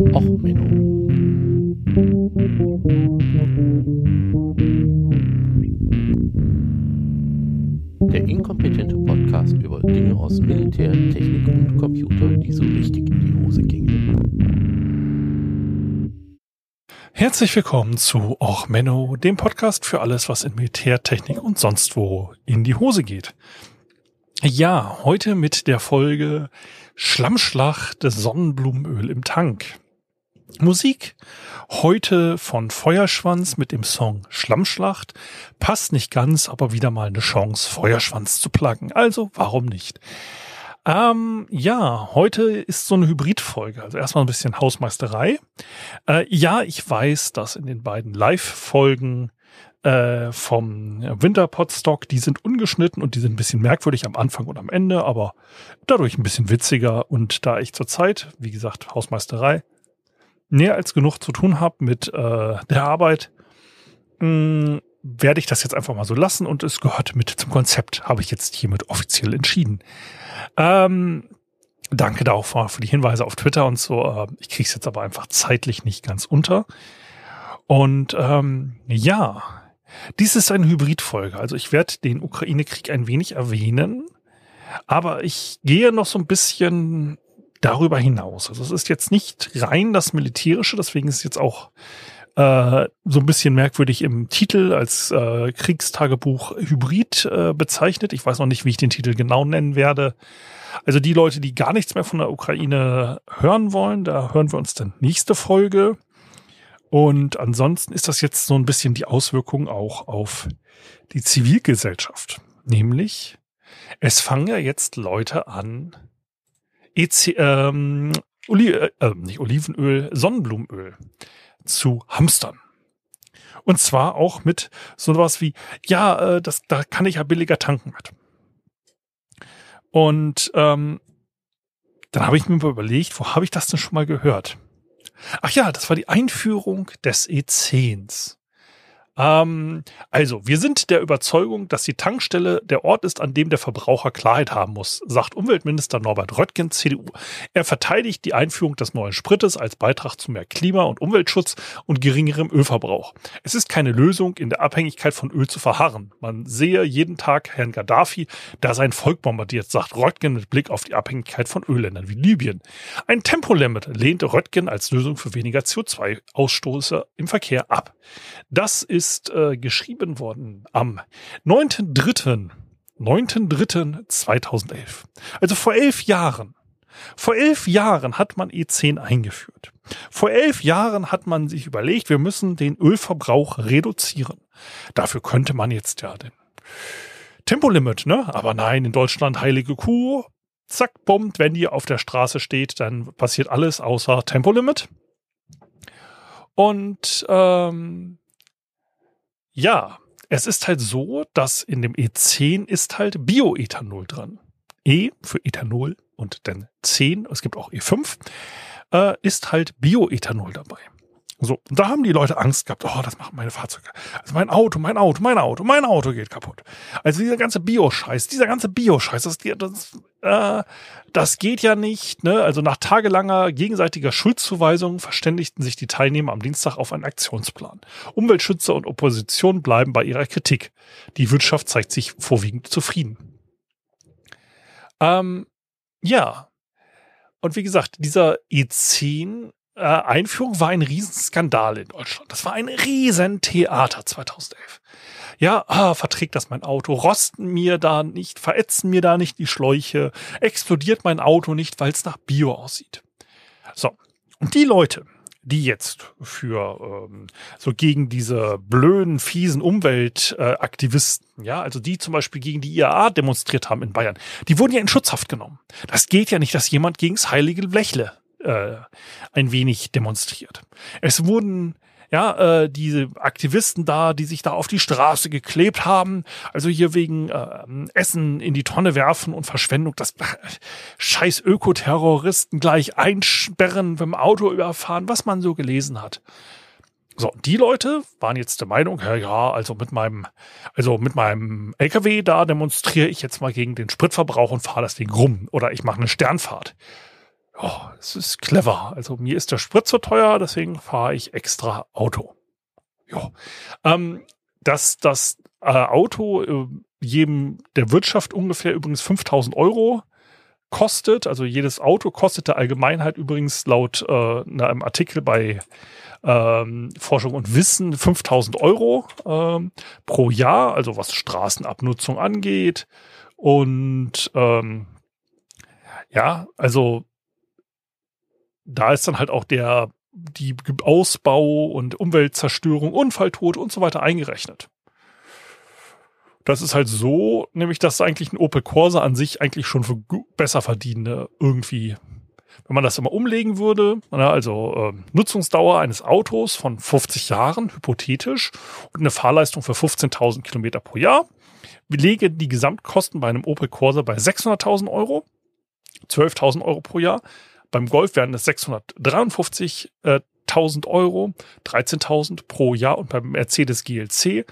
Och, Menno. Der inkompetente Podcast über Dinge aus Militär, Technik und Computer, die so richtig in die Hose gingen. Herzlich willkommen zu Och Menno, dem Podcast für alles, was in Militär, Technik und sonst wo in die Hose geht. Ja, heute mit der Folge Schlammschlacht des Sonnenblumenöl im Tank. Musik heute von Feuerschwanz mit dem Song Schlammschlacht. Passt nicht ganz, aber wieder mal eine Chance, Feuerschwanz zu pluggen. Also warum nicht? Ähm, ja, heute ist so eine Hybridfolge. Also erstmal ein bisschen Hausmeisterei. Äh, ja, ich weiß, dass in den beiden Live-Folgen äh, vom Winterpotstock, die sind ungeschnitten und die sind ein bisschen merkwürdig am Anfang und am Ende, aber dadurch ein bisschen witziger. Und da ich zurzeit, wie gesagt, Hausmeisterei, mehr als genug zu tun habe mit äh, der Arbeit, mh, werde ich das jetzt einfach mal so lassen und es gehört mit zum Konzept, habe ich jetzt hiermit offiziell entschieden. Ähm, danke da auch für, für die Hinweise auf Twitter und so. Äh, ich kriege es jetzt aber einfach zeitlich nicht ganz unter. Und ähm, ja, dies ist eine Hybridfolge. Also ich werde den Ukraine-Krieg ein wenig erwähnen, aber ich gehe noch so ein bisschen darüber hinaus. Also es ist jetzt nicht rein das Militärische, deswegen ist es jetzt auch äh, so ein bisschen merkwürdig im Titel als äh, Kriegstagebuch Hybrid äh, bezeichnet. Ich weiß noch nicht, wie ich den Titel genau nennen werde. Also die Leute, die gar nichts mehr von der Ukraine hören wollen, da hören wir uns dann nächste Folge. Und ansonsten ist das jetzt so ein bisschen die Auswirkung auch auf die Zivilgesellschaft. Nämlich, es fangen ja jetzt Leute an, EC, ähm, Oli äh, äh, nicht Olivenöl, Sonnenblumenöl zu hamstern. Und zwar auch mit so was wie, ja, äh, das, da kann ich ja billiger tanken mit. Und ähm, dann habe ich mir mal überlegt, wo habe ich das denn schon mal gehört? Ach ja, das war die Einführung des E10s. Ähm, also, wir sind der Überzeugung, dass die Tankstelle der Ort ist, an dem der Verbraucher Klarheit haben muss, sagt Umweltminister Norbert Röttgen, CDU. Er verteidigt die Einführung des neuen Sprites als Beitrag zu mehr Klima- und Umweltschutz und geringerem Ölverbrauch. Es ist keine Lösung, in der Abhängigkeit von Öl zu verharren. Man sehe jeden Tag Herrn Gaddafi, der sein Volk bombardiert, sagt Röttgen mit Blick auf die Abhängigkeit von Ölländern wie Libyen. Ein Tempolimit lehnte Röttgen als Lösung für weniger CO2-Ausstoße im Verkehr ab. Das ist ist äh, geschrieben worden am 9.3. 9.3.2011. Also vor elf Jahren. Vor elf Jahren hat man E10 eingeführt. Vor elf Jahren hat man sich überlegt, wir müssen den Ölverbrauch reduzieren. Dafür könnte man jetzt ja den Tempolimit, ne? Aber nein, in Deutschland heilige Kuh. Zack, bombt, wenn die auf der Straße steht, dann passiert alles außer Tempolimit. Und ähm, ja, es ist halt so, dass in dem E10 ist halt Bioethanol dran. E für Ethanol und dann 10, es gibt auch E5, äh, ist halt Bioethanol dabei. So, und da haben die Leute Angst gehabt, oh, das machen meine Fahrzeuge. Also mein Auto, mein Auto, mein Auto, mein Auto geht kaputt. Also dieser ganze Bio-Scheiß, dieser ganze Bio-Scheiß, das, das, äh, das geht ja nicht. Ne? Also nach tagelanger gegenseitiger Schuldzuweisung verständigten sich die Teilnehmer am Dienstag auf einen Aktionsplan. Umweltschützer und Opposition bleiben bei ihrer Kritik. Die Wirtschaft zeigt sich vorwiegend zufrieden. Ähm, ja. Und wie gesagt, dieser E10 äh, Einführung war ein Riesenskandal in Deutschland. Das war ein Riesentheater 2011. Ja, ah, verträgt das mein Auto? Rosten mir da nicht, verätzen mir da nicht die Schläuche? Explodiert mein Auto nicht, weil es nach Bio aussieht? So. Und die Leute, die jetzt für ähm, so gegen diese blöden, fiesen Umweltaktivisten, äh, ja, also die zum Beispiel gegen die IAA demonstriert haben in Bayern, die wurden ja in Schutzhaft genommen. Das geht ja nicht, dass jemand gegens heilige Blechle äh, ein wenig demonstriert. Es wurden ja, äh, diese Aktivisten da, die sich da auf die Straße geklebt haben, also hier wegen äh, Essen in die Tonne werfen und Verschwendung, das äh, scheiß Ökoterroristen gleich einsperren, beim Auto überfahren, was man so gelesen hat. So, die Leute waren jetzt der Meinung, ja, ja, also mit meinem, also mit meinem LKW da demonstriere ich jetzt mal gegen den Spritverbrauch und fahre das Ding rum oder ich mache eine Sternfahrt. Oh, es ist clever. Also mir ist der Sprit zu teuer, deswegen fahre ich extra Auto. Ja. Ähm, dass das äh, Auto äh, jedem der Wirtschaft ungefähr übrigens 5000 Euro kostet. Also jedes Auto kostet der Allgemeinheit übrigens laut äh, einem Artikel bei ähm, Forschung und Wissen 5000 Euro ähm, pro Jahr, also was Straßenabnutzung angeht. Und ähm, ja, also da ist dann halt auch der die Ausbau und Umweltzerstörung, Unfalltod und so weiter eingerechnet. Das ist halt so, nämlich dass eigentlich ein Opel Corsa an sich eigentlich schon für besser verdienende irgendwie, wenn man das immer umlegen würde, also äh, Nutzungsdauer eines Autos von 50 Jahren, hypothetisch, und eine Fahrleistung für 15.000 Kilometer pro Jahr, lege die Gesamtkosten bei einem Opel Corsa bei 600.000 Euro, 12.000 Euro pro Jahr. Beim Golf werden es 653.000 Euro, 13.000 pro Jahr und beim Mercedes GLC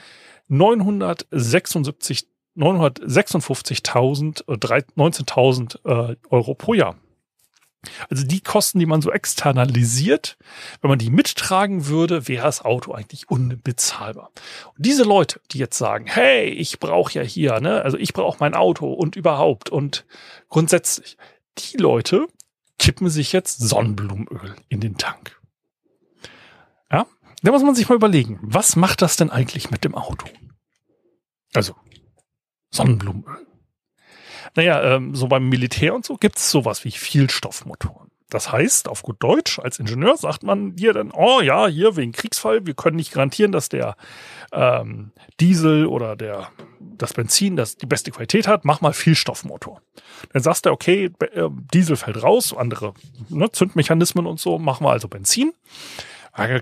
976 956.000, 19.000 äh, Euro pro Jahr. Also die Kosten, die man so externalisiert, wenn man die mittragen würde, wäre das Auto eigentlich unbezahlbar. Und diese Leute, die jetzt sagen, hey, ich brauche ja hier, ne, also ich brauche mein Auto und überhaupt und grundsätzlich, die Leute kippen sich jetzt Sonnenblumenöl in den Tank. Ja, da muss man sich mal überlegen, was macht das denn eigentlich mit dem Auto? Also Sonnenblumenöl. Naja, ähm, so beim Militär und so gibt es sowas wie Vielstoffmotoren. Das heißt, auf gut Deutsch, als Ingenieur sagt man dir dann, oh ja, hier wegen Kriegsfall, wir können nicht garantieren, dass der ähm, Diesel oder der, das Benzin das die beste Qualität hat, mach mal Vielstoffmotor. Dann sagst du, okay, äh, Diesel fällt raus, andere ne, Zündmechanismen und so, machen wir also Benzin.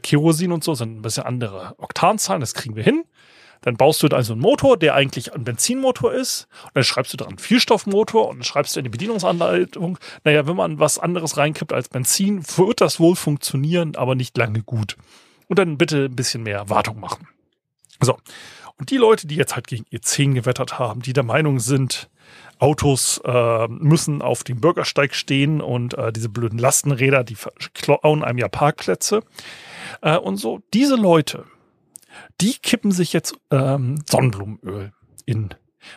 Kerosin und so sind ein bisschen andere Oktanzahlen, das kriegen wir hin. Dann baust du also einen Motor, der eigentlich ein Benzinmotor ist. Und dann schreibst du dran Vielstoffmotor und dann schreibst du in die Bedienungsanleitung, naja, wenn man was anderes reinkippt als Benzin, wird das wohl funktionieren, aber nicht lange gut. Und dann bitte ein bisschen mehr Wartung machen. So. Und die Leute, die jetzt halt gegen E10 gewettert haben, die der Meinung sind, Autos äh, müssen auf dem Bürgersteig stehen und äh, diese blöden Lastenräder, die klauen einem ja Parkplätze äh, und so. Diese Leute, die kippen sich jetzt ähm, Sonnenblumenöl in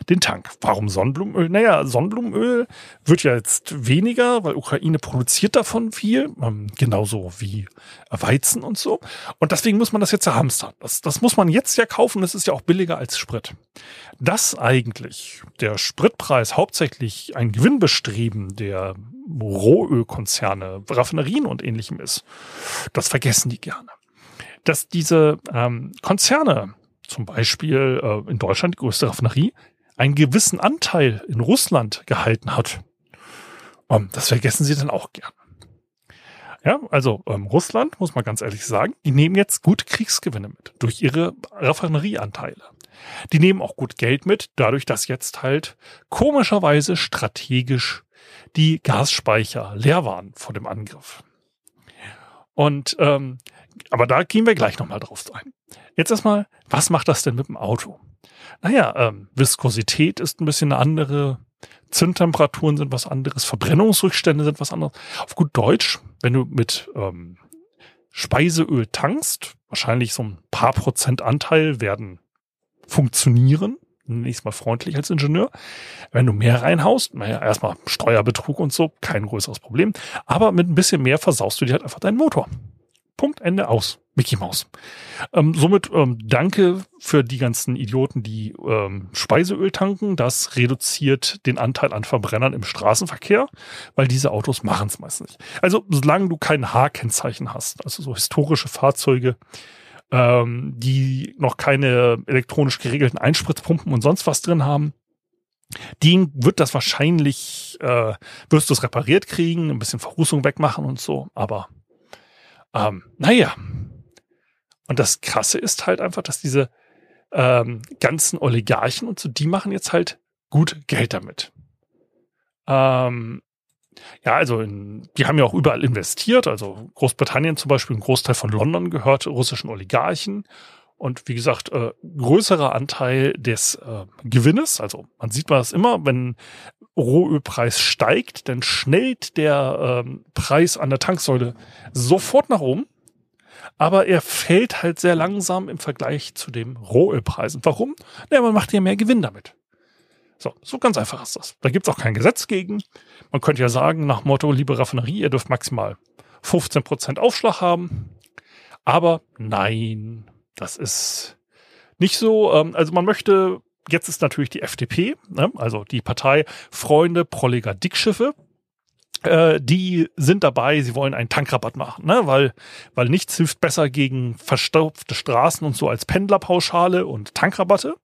den Tank. Warum Sonnenblumenöl? Naja, Sonnenblumenöl wird ja jetzt weniger, weil Ukraine produziert davon viel, ähm, genauso wie Weizen und so. Und deswegen muss man das jetzt ja hamstern. Das, das muss man jetzt ja kaufen, das ist ja auch billiger als Sprit. Dass eigentlich der Spritpreis hauptsächlich ein Gewinnbestreben der Rohölkonzerne, Raffinerien und ähnlichem ist, das vergessen die gerne. Dass diese ähm, Konzerne, zum Beispiel äh, in Deutschland die größte Raffinerie, einen gewissen Anteil in Russland gehalten hat. Ähm, das vergessen sie dann auch gern. Ja, also ähm, Russland, muss man ganz ehrlich sagen, die nehmen jetzt gut Kriegsgewinne mit durch ihre Raffinerieanteile. Die nehmen auch gut Geld mit, dadurch, dass jetzt halt komischerweise strategisch die Gasspeicher leer waren vor dem Angriff. Und ähm, aber da gehen wir gleich nochmal drauf ein. Jetzt erstmal, was macht das denn mit dem Auto? Naja, ähm, Viskosität ist ein bisschen eine andere, Zündtemperaturen sind was anderes, Verbrennungsrückstände sind was anderes. Auf gut Deutsch, wenn du mit ähm, Speiseöl tankst, wahrscheinlich so ein paar Prozent Anteil werden funktionieren, nächstes Mal freundlich als Ingenieur. Wenn du mehr reinhaust, naja, erstmal Steuerbetrug und so, kein größeres Problem. Aber mit ein bisschen mehr versaust du dir halt einfach deinen Motor. Punkt, Ende, aus. Mickey Mouse. Ähm, somit ähm, danke für die ganzen Idioten, die ähm, Speiseöl tanken. Das reduziert den Anteil an Verbrennern im Straßenverkehr, weil diese Autos machen es meistens nicht. Also solange du kein H-Kennzeichen hast, also so historische Fahrzeuge, ähm, die noch keine elektronisch geregelten Einspritzpumpen und sonst was drin haben, den wird das wahrscheinlich, äh, wirst du es repariert kriegen, ein bisschen Verrußung wegmachen und so, aber ähm, naja. Und das Krasse ist halt einfach, dass diese ähm, ganzen Oligarchen und so, die machen jetzt halt gut Geld damit. Ähm, ja, also in, die haben ja auch überall investiert. Also Großbritannien zum Beispiel, ein Großteil von London gehört russischen Oligarchen. Und wie gesagt, äh, größerer Anteil des äh, Gewinnes, also man sieht das immer, wenn Rohölpreis steigt, dann schnellt der ähm, Preis an der Tanksäule sofort nach oben. Aber er fällt halt sehr langsam im Vergleich zu dem Rohölpreis. Und warum? Naja, man macht ja mehr Gewinn damit. So, so ganz einfach ist das. Da gibt's auch kein Gesetz gegen. Man könnte ja sagen, nach Motto, liebe Raffinerie, ihr dürft maximal 15% Aufschlag haben. Aber nein, das ist nicht so. Ähm, also man möchte, jetzt ist natürlich die FDP, ne, also die Partei Freunde Prolliger Dickschiffe. Äh, die sind dabei, sie wollen einen Tankrabatt machen, ne? weil, weil nichts hilft besser gegen verstopfte Straßen und so als Pendlerpauschale und Tankrabatte.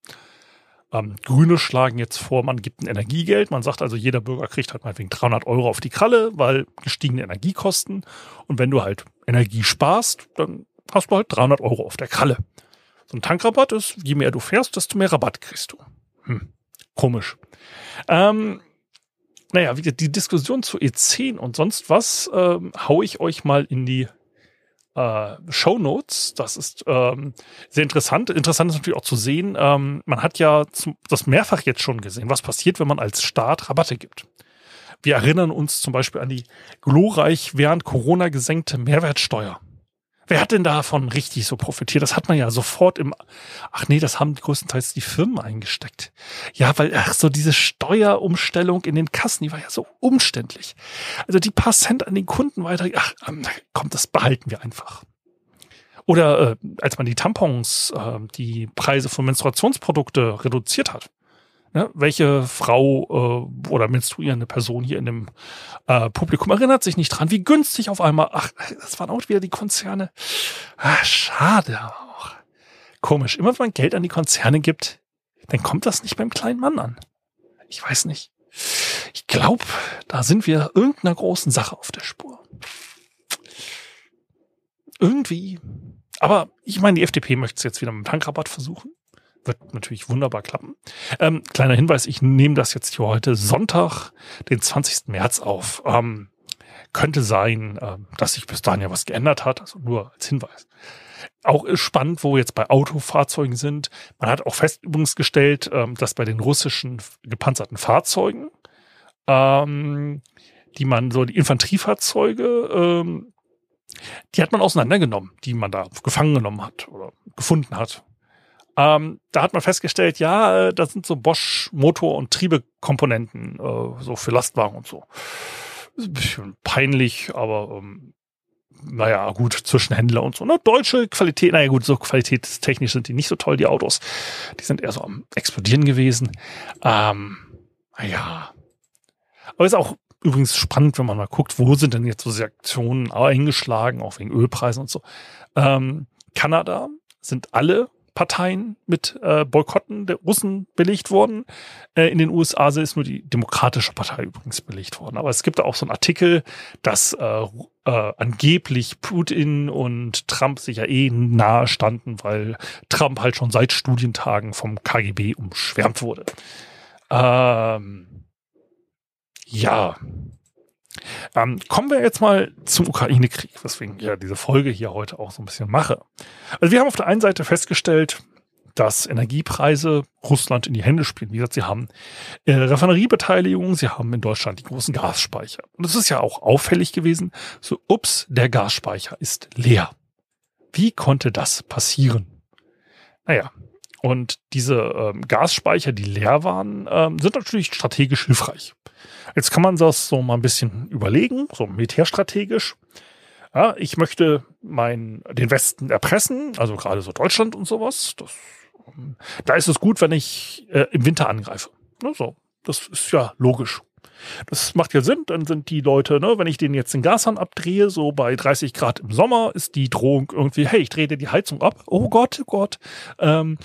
Ähm, Grüne schlagen jetzt vor, man gibt ein Energiegeld. Man sagt also, jeder Bürger kriegt halt meinetwegen 300 Euro auf die Kralle, weil gestiegene Energiekosten. Und wenn du halt Energie sparst, dann hast du halt 300 Euro auf der Kralle. So ein Tankrabatt ist, je mehr du fährst, desto mehr Rabatt kriegst du. Hm, komisch. Ähm, naja, die Diskussion zu E10 und sonst was ähm, hau ich euch mal in die äh, Show Notes. Das ist ähm, sehr interessant. Interessant ist natürlich auch zu sehen, ähm, man hat ja zum, das mehrfach jetzt schon gesehen, was passiert, wenn man als Staat Rabatte gibt. Wir erinnern uns zum Beispiel an die glorreich während Corona gesenkte Mehrwertsteuer. Wer hat denn davon richtig so profitiert? Das hat man ja sofort im, ach nee, das haben größtenteils die Firmen eingesteckt. Ja, weil, ach so, diese Steuerumstellung in den Kassen, die war ja so umständlich. Also die paar Cent an den Kunden weiter, ach, ähm, komm, das behalten wir einfach. Oder äh, als man die Tampons, äh, die Preise von Menstruationsprodukte reduziert hat. Ne? Welche Frau äh, oder menstruierende Person hier in dem äh, Publikum erinnert sich nicht dran, wie günstig auf einmal, ach, das waren auch wieder die Konzerne. Ach, schade auch. Komisch, immer wenn man Geld an die Konzerne gibt, dann kommt das nicht beim kleinen Mann an. Ich weiß nicht. Ich glaube, da sind wir irgendeiner großen Sache auf der Spur. Irgendwie. Aber ich meine, die FDP möchte es jetzt wieder mit dem Tankrabatt versuchen wird natürlich wunderbar klappen. Ähm, kleiner Hinweis, ich nehme das jetzt hier heute Sonntag, den 20. März auf. Ähm, könnte sein, äh, dass sich bis dahin ja was geändert hat, also nur als Hinweis. Auch ist spannend, wo wir jetzt bei Autofahrzeugen sind. Man hat auch fest übrigens gestellt, ähm, dass bei den russischen gepanzerten Fahrzeugen, ähm, die man so, die Infanteriefahrzeuge, ähm, die hat man auseinandergenommen, die man da gefangen genommen hat oder gefunden hat. Ähm, da hat man festgestellt, ja, äh, das sind so Bosch Motor- und Triebekomponenten, äh, so für Lastwagen und so. Ist ein bisschen peinlich, aber ähm, naja, gut, zwischen Händler und so. Ne? Deutsche Qualität, naja gut, so qualitätstechnisch sind die nicht so toll, die Autos. Die sind eher so am Explodieren gewesen. Ähm, naja. Aber ist auch übrigens spannend, wenn man mal guckt, wo sind denn jetzt so Aktionen eingeschlagen, auch wegen Ölpreisen und so. Ähm, Kanada sind alle Parteien mit äh, Boykotten der Russen belegt worden. Äh, in den USA ist nur die Demokratische Partei übrigens belegt worden. Aber es gibt auch so einen Artikel, dass äh, äh, angeblich Putin und Trump sich ja eh nahe standen, weil Trump halt schon seit Studientagen vom KGB umschwärmt wurde. Ähm, ja, ähm, kommen wir jetzt mal zum Ukraine-Krieg, weswegen ich ja diese Folge hier heute auch so ein bisschen mache. Also wir haben auf der einen Seite festgestellt, dass Energiepreise Russland in die Hände spielen. Wie gesagt, sie haben äh, Raffineriebeteiligung, sie haben in Deutschland die großen Gasspeicher. Und es ist ja auch auffällig gewesen, so, ups, der Gasspeicher ist leer. Wie konnte das passieren? Naja, und diese ähm, Gasspeicher, die leer waren, ähm, sind natürlich strategisch hilfreich. Jetzt kann man das so mal ein bisschen überlegen, so militärstrategisch. Ja, ich möchte mein, den Westen erpressen, also gerade so Deutschland und sowas. Das, ähm, da ist es gut, wenn ich äh, im Winter angreife. Ne, so, das ist ja logisch. Das macht ja Sinn, dann sind die Leute, ne, wenn ich den jetzt den Gashahn abdrehe, so bei 30 Grad im Sommer, ist die Drohung irgendwie, hey, ich drehe dir die Heizung ab. Oh Gott, oh Gott. Ähm,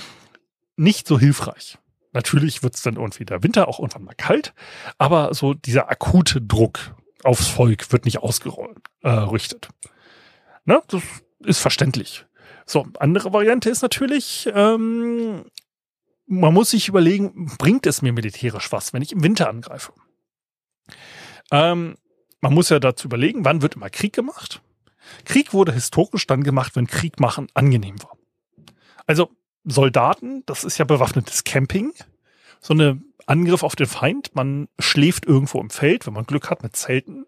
nicht so hilfreich. Natürlich wird es dann irgendwie der Winter auch irgendwann mal kalt, aber so dieser akute Druck aufs Volk wird nicht ausgerichtet. Ne? Das ist verständlich. So, andere Variante ist natürlich, ähm, man muss sich überlegen, bringt es mir militärisch was, wenn ich im Winter angreife? Ähm, man muss ja dazu überlegen, wann wird immer Krieg gemacht? Krieg wurde historisch dann gemacht, wenn Krieg machen angenehm war. Also Soldaten, das ist ja bewaffnetes Camping. So eine Angriff auf den Feind. Man schläft irgendwo im Feld, wenn man Glück hat mit Zelten.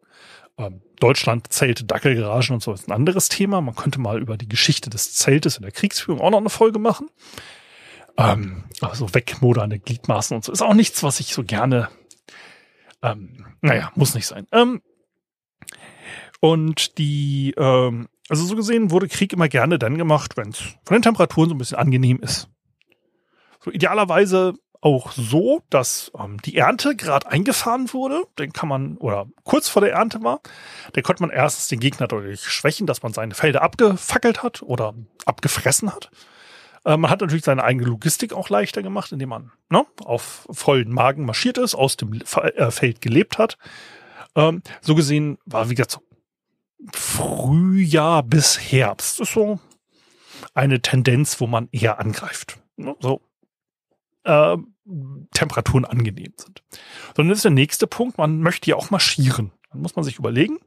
Ähm, Deutschland, Zelte, Dackelgaragen und so ist ein anderes Thema. Man könnte mal über die Geschichte des Zeltes in der Kriegsführung auch noch eine Folge machen. Ähm, aber so wegmoderne Gliedmaßen und so ist auch nichts, was ich so gerne. Ähm, naja, muss nicht sein. Ähm, und die, ähm, also so gesehen wurde Krieg immer gerne dann gemacht, wenn es von den Temperaturen so ein bisschen angenehm ist. So idealerweise auch so, dass ähm, die Ernte gerade eingefahren wurde. Den kann man, oder kurz vor der Ernte war, den konnte man erstens den Gegner dadurch schwächen, dass man seine Felder abgefackelt hat oder abgefressen hat. Äh, man hat natürlich seine eigene Logistik auch leichter gemacht, indem man ne, auf vollen Magen marschiert ist, aus dem äh, Feld gelebt hat. Ähm, so gesehen war, wie gesagt, Frühjahr bis Herbst. Das ist so eine Tendenz, wo man eher angreift. Ne, so äh, Temperaturen angenehm sind. Sondern das ist der nächste Punkt, man möchte ja auch marschieren. Dann muss man sich überlegen,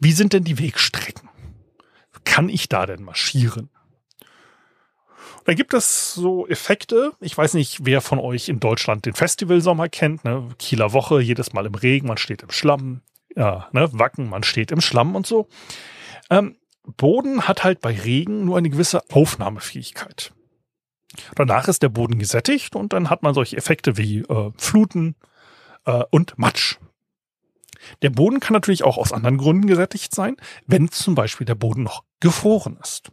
wie sind denn die Wegstrecken? Kann ich da denn marschieren? Da gibt es so Effekte. Ich weiß nicht, wer von euch in Deutschland den Festivalsommer kennt. Ne? Kieler Woche, jedes Mal im Regen, man steht im Schlamm. Ja, ne? Wacken, man steht im Schlamm und so. Ähm, Boden hat halt bei Regen nur eine gewisse Aufnahmefähigkeit. Danach ist der Boden gesättigt und dann hat man solche Effekte wie äh, Fluten äh, und Matsch. Der Boden kann natürlich auch aus anderen Gründen gesättigt sein, wenn zum Beispiel der Boden noch gefroren ist.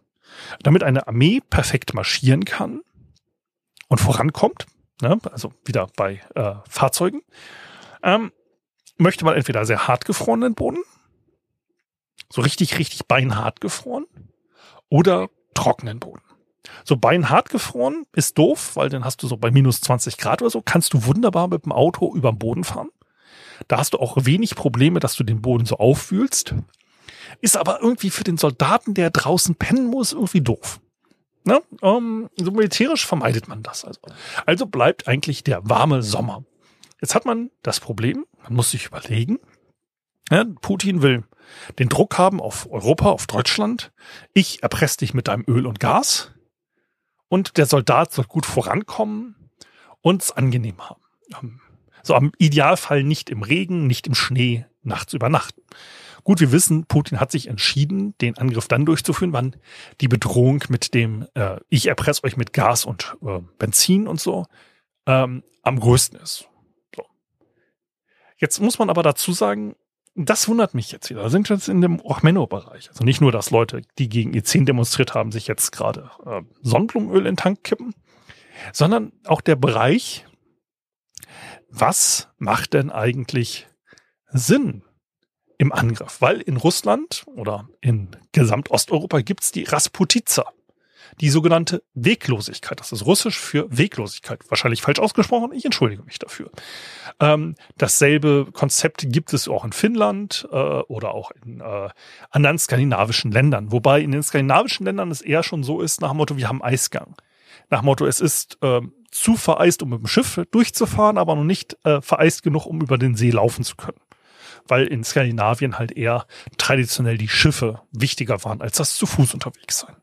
Damit eine Armee perfekt marschieren kann und vorankommt, ne, also wieder bei äh, Fahrzeugen, ähm, möchte man entweder sehr hart gefrorenen Boden, so richtig, richtig beinhart gefroren, oder trockenen Boden. So beinhart gefroren ist doof, weil dann hast du so bei minus 20 Grad oder so, kannst du wunderbar mit dem Auto über den Boden fahren. Da hast du auch wenig Probleme, dass du den Boden so auffühlst. Ist aber irgendwie für den Soldaten, der draußen pennen muss, irgendwie doof. Ne? Um, ähm, so militärisch vermeidet man das also. Also bleibt eigentlich der warme Sommer. Jetzt hat man das Problem, man muss sich überlegen, ja, Putin will den Druck haben auf Europa, auf Deutschland. Ich erpresse dich mit deinem Öl und Gas und der Soldat soll gut vorankommen und es angenehm haben. Ähm, so am Idealfall nicht im Regen, nicht im Schnee, nachts übernachten. Gut, wir wissen, Putin hat sich entschieden, den Angriff dann durchzuführen, wann die Bedrohung mit dem äh, ich erpresse euch mit Gas und äh, Benzin und so ähm, am größten ist. Jetzt muss man aber dazu sagen, das wundert mich jetzt wieder. Da sind wir jetzt in dem Ochmenno-Bereich. Also nicht nur, dass Leute, die gegen E10 demonstriert haben, sich jetzt gerade äh, Sonnenblumenöl in den Tank kippen, sondern auch der Bereich, was macht denn eigentlich Sinn im Angriff? Weil in Russland oder in Gesamtosteuropa gibt's die Rasputiza die sogenannte Weglosigkeit. Das ist russisch für Weglosigkeit. Wahrscheinlich falsch ausgesprochen. Ich entschuldige mich dafür. Ähm, dasselbe Konzept gibt es auch in Finnland äh, oder auch in äh, anderen skandinavischen Ländern. Wobei in den skandinavischen Ländern es eher schon so ist, nach dem Motto, wir haben Eisgang. Nach dem Motto, es ist äh, zu vereist, um mit dem Schiff durchzufahren, aber noch nicht äh, vereist genug, um über den See laufen zu können weil in Skandinavien halt eher traditionell die Schiffe wichtiger waren als das zu Fuß unterwegs sein.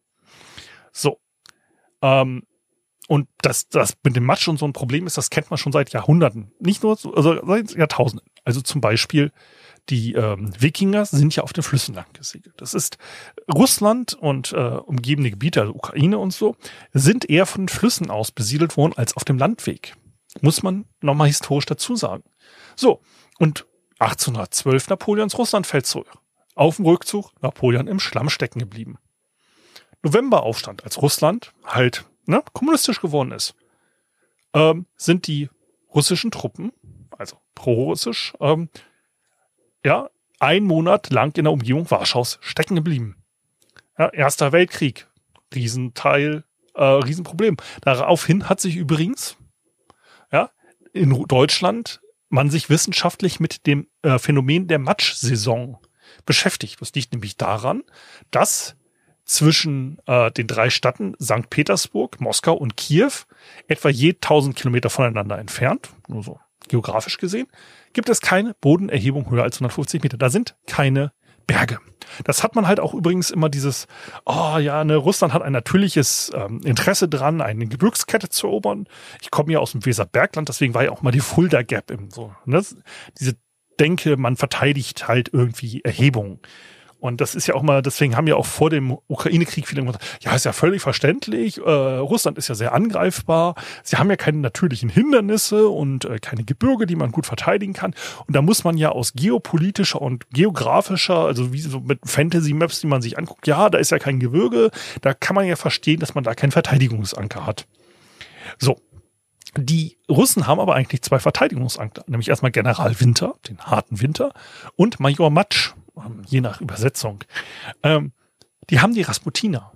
So. Ähm, und das, das mit dem Matsch und so ein Problem ist, das kennt man schon seit Jahrhunderten. Nicht nur, so, also seit Jahrtausenden. Also zum Beispiel die ähm, Wikinger sind ja auf den Flüssen lang gesegelt. Das ist Russland und äh, umgebende Gebiete, also Ukraine und so, sind eher von Flüssen aus besiedelt worden als auf dem Landweg. Muss man nochmal historisch dazu sagen. So, und 1812 Napoleons Russlandfeldzug. Auf dem Rückzug Napoleon im Schlamm stecken geblieben. Novemberaufstand, als Russland halt ne, kommunistisch geworden ist, ähm, sind die russischen Truppen, also pro-russisch, ähm, ja, ein Monat lang in der Umgebung Warschaus stecken geblieben. Ja, Erster Weltkrieg, Riesenteil, äh, Riesenproblem. Daraufhin hat sich übrigens ja, in Deutschland man sich wissenschaftlich mit dem äh, Phänomen der Matschsaison beschäftigt. Das liegt nämlich daran, dass zwischen äh, den drei Städten St. Petersburg, Moskau und Kiew, etwa je 1000 Kilometer voneinander entfernt, nur so geografisch gesehen, gibt es keine Bodenerhebung höher als 150 Meter. Da sind keine Berge. Das hat man halt auch übrigens immer dieses, oh ja, ne, Russland hat ein natürliches ähm, Interesse dran, eine Gebirgskette zu erobern. Ich komme ja aus dem Weserbergland, deswegen war ja auch mal die Fulda Gap im so. Ne? Diese Denke, man verteidigt halt irgendwie Erhebungen. Und das ist ja auch mal, deswegen haben ja auch vor dem Ukraine-Krieg viele gesagt, ja, ist ja völlig verständlich, äh, Russland ist ja sehr angreifbar, sie haben ja keine natürlichen Hindernisse und äh, keine Gebirge, die man gut verteidigen kann. Und da muss man ja aus geopolitischer und geografischer, also wie so mit Fantasy-Maps, die man sich anguckt, ja, da ist ja kein Gebirge, da kann man ja verstehen, dass man da keinen Verteidigungsanker hat. So, die Russen haben aber eigentlich zwei Verteidigungsanker, nämlich erstmal General Winter, den harten Winter, und Major Matsch, je nach Übersetzung. Ähm, die haben die Rasputiner.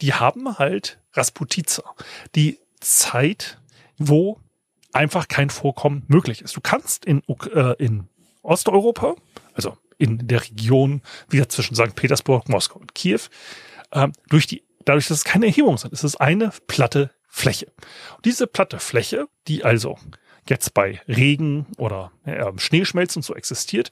Die haben halt Rasputizer. Die Zeit, wo einfach kein Vorkommen möglich ist. Du kannst in, äh, in Osteuropa, also in der Region wieder zwischen St. Petersburg, Moskau und Kiew, ähm, durch die, dadurch, dass es keine Erhebung sind, ist es eine platte Fläche. Und diese platte Fläche, die also jetzt bei Regen oder äh, Schneeschmelzen so existiert,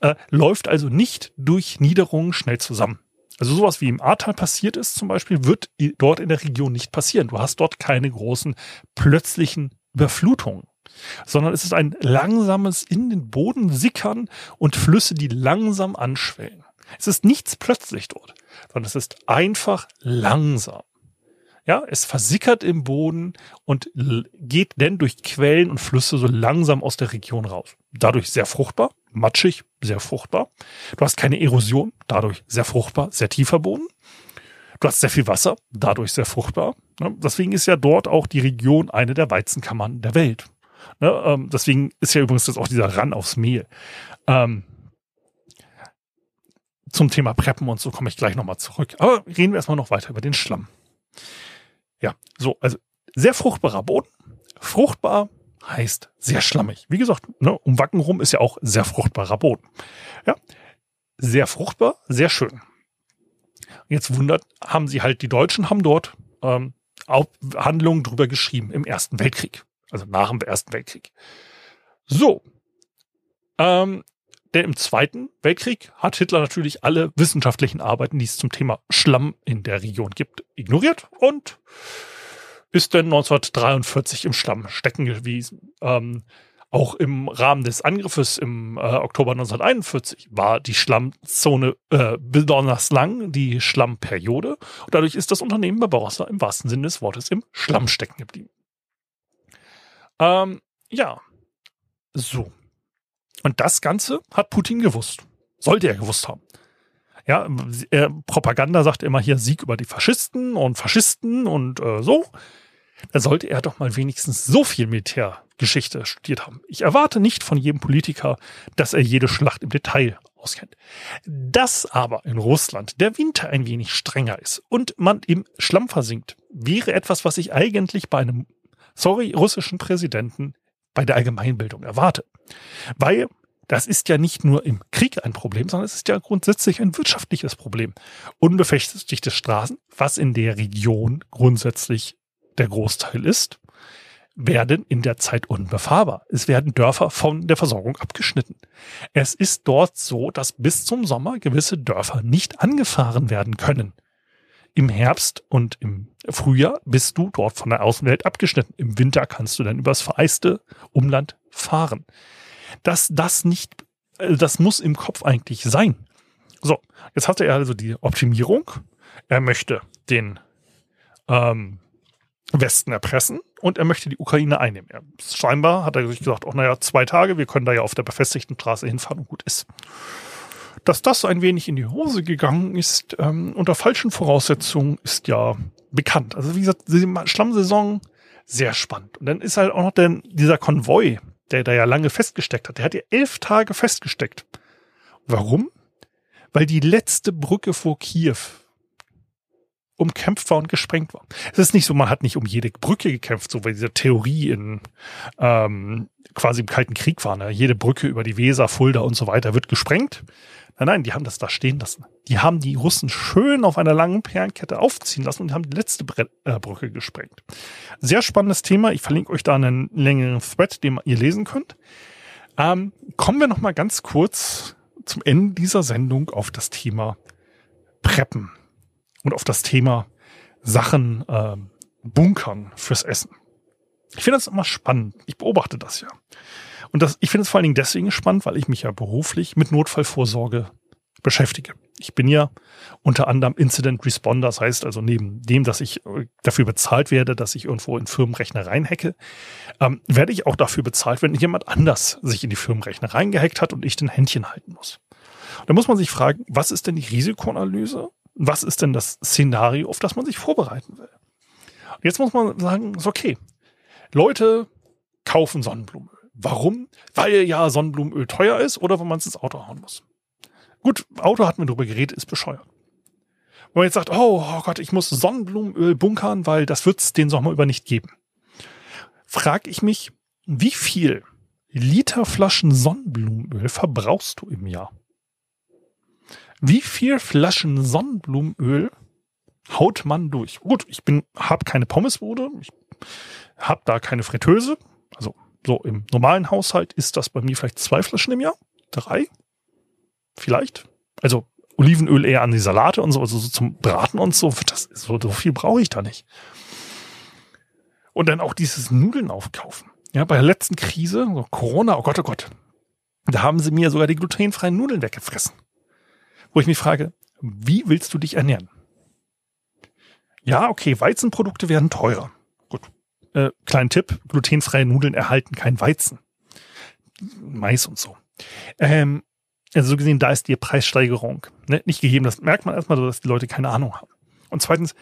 äh, läuft also nicht durch Niederungen schnell zusammen. Also sowas wie im Ahrtal passiert ist zum Beispiel, wird dort in der Region nicht passieren. Du hast dort keine großen plötzlichen Überflutungen, sondern es ist ein langsames in den Boden sickern und Flüsse, die langsam anschwellen. Es ist nichts plötzlich dort, sondern es ist einfach langsam. Ja, es versickert im Boden und geht dann durch Quellen und Flüsse so langsam aus der Region raus. Dadurch sehr fruchtbar, matschig, sehr fruchtbar. Du hast keine Erosion, dadurch sehr fruchtbar, sehr tiefer Boden. Du hast sehr viel Wasser, dadurch sehr fruchtbar. Deswegen ist ja dort auch die Region eine der Weizenkammern der Welt. Ähm, deswegen ist ja übrigens jetzt auch dieser Ran aufs Mehl. Ähm, zum Thema Preppen und so komme ich gleich nochmal zurück. Aber reden wir erstmal noch weiter über den Schlamm. Ja, so, also sehr fruchtbarer Boden. Fruchtbar heißt sehr schlammig. Wie gesagt, ne, um Wacken rum ist ja auch sehr fruchtbarer Boden. Ja, sehr fruchtbar, sehr schön. Jetzt wundert, haben sie halt, die Deutschen haben dort ähm, auch Handlungen drüber geschrieben im Ersten Weltkrieg. Also nach dem Ersten Weltkrieg. So. Ähm, denn im Zweiten Weltkrieg hat Hitler natürlich alle wissenschaftlichen Arbeiten, die es zum Thema Schlamm in der Region gibt, ignoriert und ist dann 1943 im Schlamm stecken gewesen. Ähm, auch im Rahmen des Angriffes im äh, Oktober 1941 war die Schlammzone äh, besonders lang, die Schlammperiode. Und dadurch ist das Unternehmen Barbarossa im wahrsten Sinne des Wortes im Schlamm stecken geblieben. Ähm, ja, so. Und das Ganze hat Putin gewusst. Sollte er gewusst haben. Ja, er, Propaganda sagt immer hier Sieg über die Faschisten und Faschisten und äh, so da sollte er doch mal wenigstens so viel Militärgeschichte studiert haben. Ich erwarte nicht von jedem Politiker, dass er jede Schlacht im Detail auskennt. Dass aber in Russland der Winter ein wenig strenger ist und man im Schlamm versinkt, wäre etwas, was ich eigentlich bei einem, sorry, russischen Präsidenten bei der Allgemeinbildung erwarte. Weil das ist ja nicht nur im Krieg ein Problem, sondern es ist ja grundsätzlich ein wirtschaftliches Problem. Unbefestigte Straßen, was in der Region grundsätzlich der Großteil ist, werden in der Zeit unbefahrbar. Es werden Dörfer von der Versorgung abgeschnitten. Es ist dort so, dass bis zum Sommer gewisse Dörfer nicht angefahren werden können. Im Herbst und im Frühjahr bist du dort von der Außenwelt abgeschnitten. Im Winter kannst du dann übers vereiste Umland fahren. Dass das nicht, äh, das muss im Kopf eigentlich sein. So, jetzt hatte er also die Optimierung. Er möchte den ähm, Westen erpressen und er möchte die Ukraine einnehmen. Er, scheinbar hat er sich gesagt, oh naja, zwei Tage, wir können da ja auf der befestigten Straße hinfahren und gut ist. Dass das ein wenig in die Hose gegangen ist, ähm, unter falschen Voraussetzungen, ist ja bekannt. Also wie gesagt, die Schlammsaison, sehr spannend. Und dann ist halt auch noch der, dieser Konvoi, der da ja lange festgesteckt hat, der hat ja elf Tage festgesteckt. Warum? Weil die letzte Brücke vor Kiew umkämpft war und gesprengt war. Es ist nicht so, man hat nicht um jede Brücke gekämpft, so wie diese Theorie in ähm, quasi im Kalten Krieg war. Ne? Jede Brücke über die Weser, Fulda und so weiter wird gesprengt. Nein, nein, die haben das da stehen lassen. Die haben die Russen schön auf einer langen Perlenkette aufziehen lassen und haben die letzte Bre äh, Brücke gesprengt. Sehr spannendes Thema. Ich verlinke euch da einen längeren Thread, den ihr lesen könnt. Ähm, kommen wir noch mal ganz kurz zum Ende dieser Sendung auf das Thema Preppen und auf das Thema Sachen äh, bunkern fürs Essen. Ich finde das immer spannend. Ich beobachte das ja. Und das, ich finde es vor allen Dingen deswegen spannend, weil ich mich ja beruflich mit Notfallvorsorge beschäftige. Ich bin ja unter anderem Incident Responder, das heißt also neben dem, dass ich äh, dafür bezahlt werde, dass ich irgendwo in Firmenrechner reinhacke, ähm, werde ich auch dafür bezahlt, wenn jemand anders sich in die Firmenrechner reingehackt hat und ich den Händchen halten muss. Da muss man sich fragen, was ist denn die Risikoanalyse? Was ist denn das Szenario, auf das man sich vorbereiten will? Und jetzt muss man sagen, ist okay. Leute kaufen Sonnenblumenöl. Warum? Weil ja Sonnenblumenöl teuer ist oder weil man es ins Auto hauen muss. Gut, Auto hatten wir drüber geredet, ist bescheuert. Wenn man jetzt sagt, oh, oh Gott, ich muss Sonnenblumenöl bunkern, weil das wird es den Sommer über nicht geben. Frag ich mich, wie viel Liter Flaschen Sonnenblumenöl verbrauchst du im Jahr? Wie viel Flaschen Sonnenblumenöl haut man durch? Gut, ich bin, habe keine Pommesbude, ich habe da keine Fritteuse. So im normalen Haushalt ist das bei mir vielleicht zwei Flaschen im Jahr, drei, vielleicht. Also Olivenöl eher an die Salate und so, also so zum Braten und so. Das, so, so viel brauche ich da nicht. Und dann auch dieses Nudeln aufkaufen. Ja, bei der letzten Krise, so Corona, oh Gott, oh Gott, da haben sie mir sogar die glutenfreien Nudeln weggefressen. Wo ich mich frage, wie willst du dich ernähren? Ja, okay, Weizenprodukte werden teurer. Äh, kleinen Tipp, glutenfreie Nudeln erhalten kein Weizen. Mais und so. Ähm, also so gesehen, da ist die Preissteigerung ne, nicht gegeben. Das merkt man erstmal so, dass die Leute keine Ahnung haben. Und zweitens,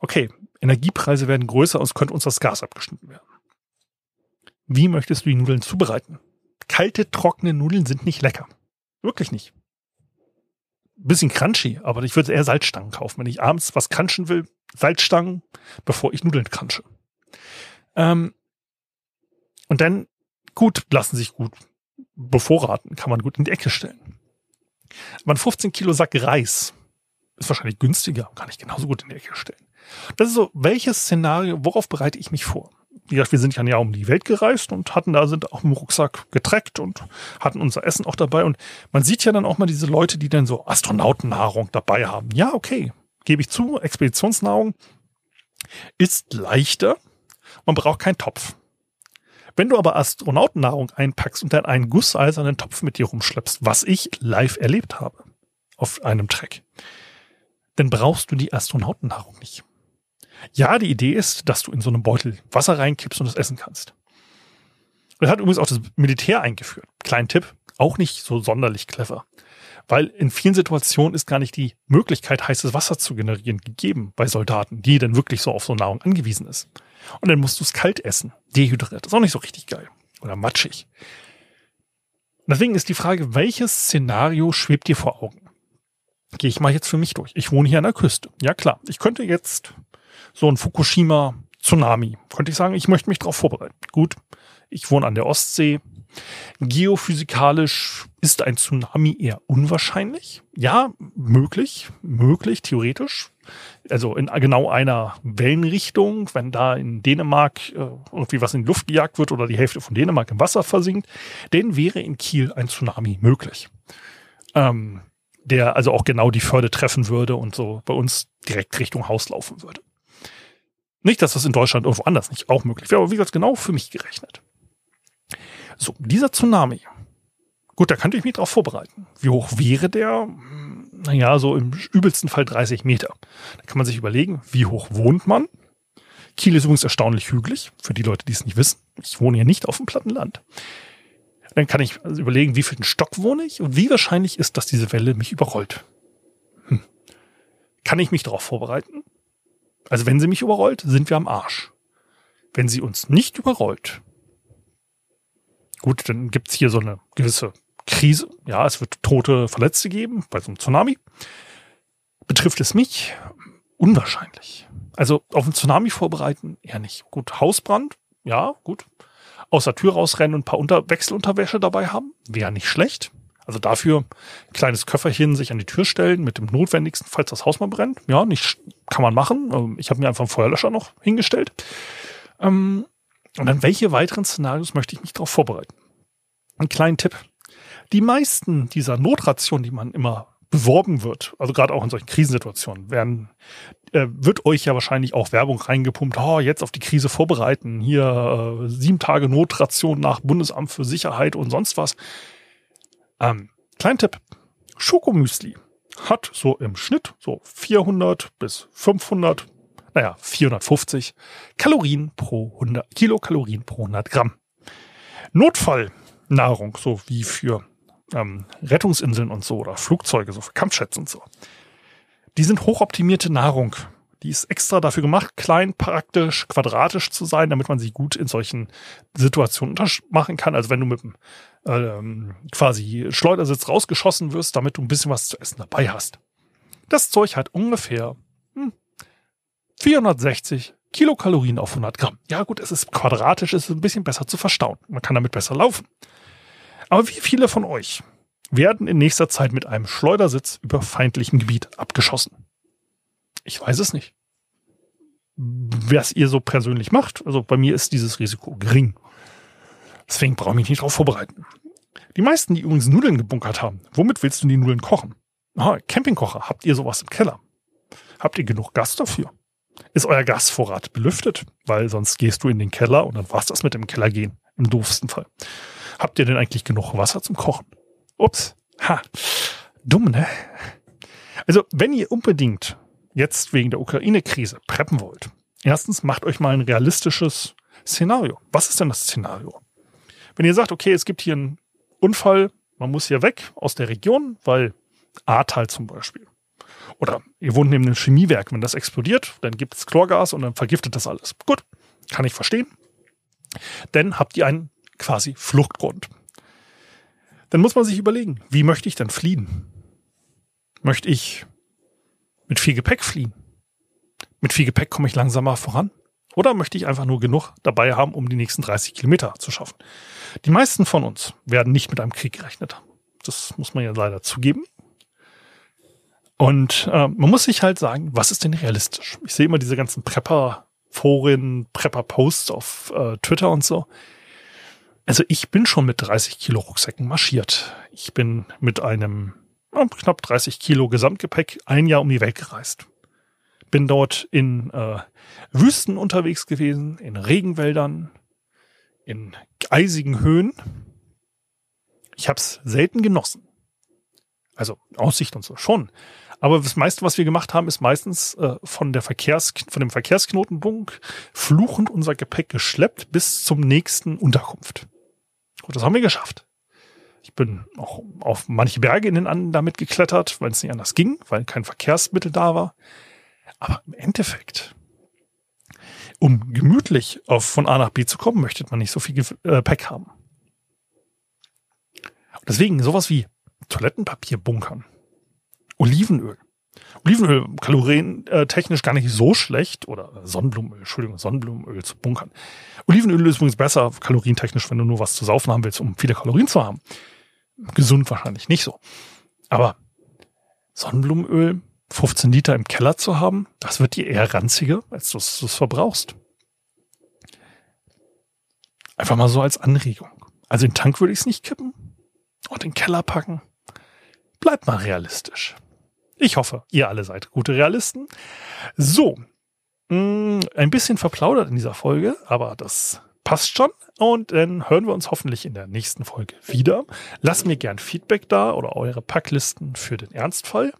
okay, Energiepreise werden größer und es könnte uns das Gas abgeschnitten werden. Wie möchtest du die Nudeln zubereiten? Kalte, trockene Nudeln sind nicht lecker. Wirklich nicht. Bisschen crunchy, aber ich würde eher Salzstangen kaufen. Wenn ich abends was crunchen will, Salzstangen, bevor ich Nudeln crunche. Ähm, und dann, gut, lassen sich gut bevorraten, kann man gut in die Ecke stellen. Ein 15 Kilo Sack Reis ist wahrscheinlich günstiger, kann ich genauso gut in die Ecke stellen. Das ist so, welches Szenario, worauf bereite ich mich vor? Wie gesagt, wir sind ja um die Welt gereist und hatten da, sind auch im Rucksack getreckt und hatten unser Essen auch dabei. Und man sieht ja dann auch mal diese Leute, die dann so Astronautennahrung dabei haben. Ja, okay, gebe ich zu, Expeditionsnahrung ist leichter. Man braucht keinen Topf. Wenn du aber Astronautennahrung einpackst und dann einen gusseisernen Topf mit dir rumschleppst, was ich live erlebt habe auf einem Track, dann brauchst du die Astronautennahrung nicht. Ja, die Idee ist, dass du in so einem Beutel Wasser reinkippst und das essen kannst. Das hat übrigens auch das Militär eingeführt. Kleinen Tipp, auch nicht so sonderlich clever. Weil in vielen Situationen ist gar nicht die Möglichkeit, heißes Wasser zu generieren, gegeben bei Soldaten, die dann wirklich so auf so Nahrung angewiesen ist. Und dann musst du es kalt essen. Dehydriert. Ist auch nicht so richtig geil. Oder matschig. Deswegen ist die Frage, welches Szenario schwebt dir vor Augen? Gehe ich mal jetzt für mich durch. Ich wohne hier an der Küste. Ja klar, ich könnte jetzt so ein Fukushima Tsunami, könnte ich sagen, ich möchte mich darauf vorbereiten. Gut, ich wohne an der Ostsee, Geophysikalisch ist ein Tsunami eher unwahrscheinlich. Ja, möglich, möglich, theoretisch. Also in genau einer Wellenrichtung, wenn da in Dänemark äh, irgendwie was in die Luft gejagt wird oder die Hälfte von Dänemark im Wasser versinkt, dann wäre in Kiel ein Tsunami möglich. Ähm, der also auch genau die Förde treffen würde und so bei uns direkt Richtung Haus laufen würde. Nicht, dass das in Deutschland irgendwo anders nicht auch möglich wäre, aber wie gesagt, genau für mich gerechnet. So, dieser Tsunami. Gut, da könnte ich mich darauf vorbereiten. Wie hoch wäre der? Naja, so im übelsten Fall 30 Meter. Da kann man sich überlegen, wie hoch wohnt man? Kiel ist übrigens erstaunlich hügelig, für die Leute, die es nicht wissen. Ich wohne ja nicht auf dem Plattenland. Dann kann ich überlegen, wie viel Stock wohne ich und wie wahrscheinlich ist, dass diese Welle mich überrollt. Hm. Kann ich mich darauf vorbereiten? Also wenn sie mich überrollt, sind wir am Arsch. Wenn sie uns nicht überrollt, Gut, dann gibt's hier so eine gewisse Krise. Ja, es wird tote Verletzte geben bei so einem Tsunami. Betrifft es mich? Unwahrscheinlich. Also auf einen Tsunami vorbereiten? Eher nicht. Gut, Hausbrand? Ja, gut. Aus der Tür rausrennen und ein paar Unter Wechselunterwäsche dabei haben? Wäre nicht schlecht. Also dafür ein kleines Köfferchen sich an die Tür stellen mit dem Notwendigsten, falls das Haus mal brennt. Ja, nicht, kann man machen. Ähm, ich habe mir einfach einen Feuerlöscher noch hingestellt. Ähm, und dann, welche weiteren Szenarios möchte ich mich darauf vorbereiten? Ein kleinen Tipp. Die meisten dieser Notrationen, die man immer beworben wird, also gerade auch in solchen Krisensituationen, werden, äh, wird euch ja wahrscheinlich auch Werbung reingepumpt, oh, jetzt auf die Krise vorbereiten, hier äh, sieben Tage Notration nach Bundesamt für Sicherheit und sonst was. Ähm, kleinen Tipp, Schokomüsli hat so im Schnitt so 400 bis 500, naja, 450 Kalorien pro 100, Kilokalorien pro 100 Gramm. Notfallnahrung, so wie für ähm, Rettungsinseln und so oder Flugzeuge, so für Kampfschätze und so. Die sind hochoptimierte Nahrung. Die ist extra dafür gemacht, klein, praktisch, quadratisch zu sein, damit man sie gut in solchen Situationen machen kann. Also wenn du mit dem ähm, quasi Schleudersitz rausgeschossen wirst, damit du ein bisschen was zu essen dabei hast. Das Zeug hat ungefähr hm, 460 Kilokalorien auf 100 Gramm. Ja gut, es ist quadratisch, es ist ein bisschen besser zu verstauen. Man kann damit besser laufen. Aber wie viele von euch werden in nächster Zeit mit einem Schleudersitz über feindlichem Gebiet abgeschossen? Ich weiß es nicht. Was ihr so persönlich macht, also bei mir ist dieses Risiko gering. Deswegen brauche ich mich nicht darauf vorbereiten. Die meisten, die übrigens Nudeln gebunkert haben, womit willst du die Nudeln kochen? Ah, Campingkocher, habt ihr sowas im Keller? Habt ihr genug Gas dafür? Ist euer Gasvorrat belüftet? Weil sonst gehst du in den Keller und dann war's das mit dem Keller gehen. Im doofsten Fall. Habt ihr denn eigentlich genug Wasser zum Kochen? Ups. Ha. Dumm, ne? Also, wenn ihr unbedingt jetzt wegen der Ukraine-Krise preppen wollt, erstens macht euch mal ein realistisches Szenario. Was ist denn das Szenario? Wenn ihr sagt, okay, es gibt hier einen Unfall, man muss hier weg aus der Region, weil Ahrtal zum Beispiel. Oder ihr wohnt neben einem Chemiewerk. Wenn das explodiert, dann gibt es Chlorgas und dann vergiftet das alles. Gut, kann ich verstehen. Dann habt ihr einen quasi Fluchtgrund. Dann muss man sich überlegen, wie möchte ich denn fliehen? Möchte ich mit viel Gepäck fliehen? Mit viel Gepäck komme ich langsamer voran? Oder möchte ich einfach nur genug dabei haben, um die nächsten 30 Kilometer zu schaffen? Die meisten von uns werden nicht mit einem Krieg gerechnet. Das muss man ja leider zugeben. Und äh, man muss sich halt sagen, was ist denn realistisch? Ich sehe immer diese ganzen Prepper-Foren, Prepper-Posts auf äh, Twitter und so. Also ich bin schon mit 30 Kilo Rucksäcken marschiert. Ich bin mit einem äh, knapp 30 Kilo Gesamtgepäck ein Jahr um die Welt gereist. Bin dort in äh, Wüsten unterwegs gewesen, in Regenwäldern, in eisigen Höhen. Ich habe es selten genossen. Also Aussicht und so schon. Aber das meiste, was wir gemacht haben, ist meistens äh, von der Verkehrs von dem Verkehrsknotenpunkt fluchend unser Gepäck geschleppt bis zum nächsten Unterkunft. Und das haben wir geschafft. Ich bin auch auf manche Berge in den Anden damit geklettert, weil es nicht anders ging, weil kein Verkehrsmittel da war. Aber im Endeffekt, um gemütlich auf, von A nach B zu kommen, möchte man nicht so viel Gepäck äh, haben. Deswegen sowas wie Toilettenpapier bunkern, Olivenöl. Olivenöl, kalorientechnisch gar nicht so schlecht, oder Sonnenblumenöl, Entschuldigung, Sonnenblumenöl zu bunkern. Olivenöl ist übrigens besser, kalorientechnisch, wenn du nur was zu saufen haben willst, um viele Kalorien zu haben. Gesund wahrscheinlich nicht so. Aber Sonnenblumenöl, 15 Liter im Keller zu haben, das wird dir eher ranziger, als du es verbrauchst. Einfach mal so als Anregung. Also den Tank würde ich es nicht kippen und den Keller packen. Bleibt mal realistisch. Ich hoffe, ihr alle seid gute Realisten. So, mm, ein bisschen verplaudert in dieser Folge, aber das passt schon. Und dann hören wir uns hoffentlich in der nächsten Folge wieder. Lasst mir gern Feedback da oder eure Packlisten für den Ernstfall.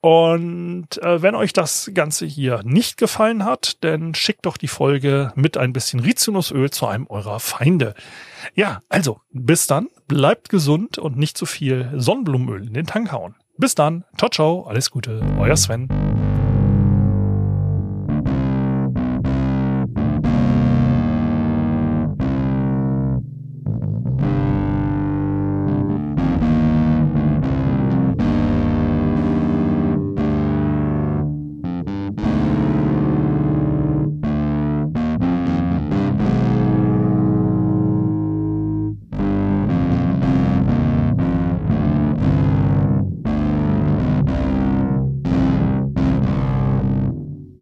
Und äh, wenn euch das Ganze hier nicht gefallen hat, dann schickt doch die Folge mit ein bisschen Rizinusöl zu einem eurer Feinde. Ja, also bis dann, bleibt gesund und nicht zu viel Sonnenblumenöl in den Tank hauen. Bis dann. Ciao, ciao. Alles Gute. Euer Sven.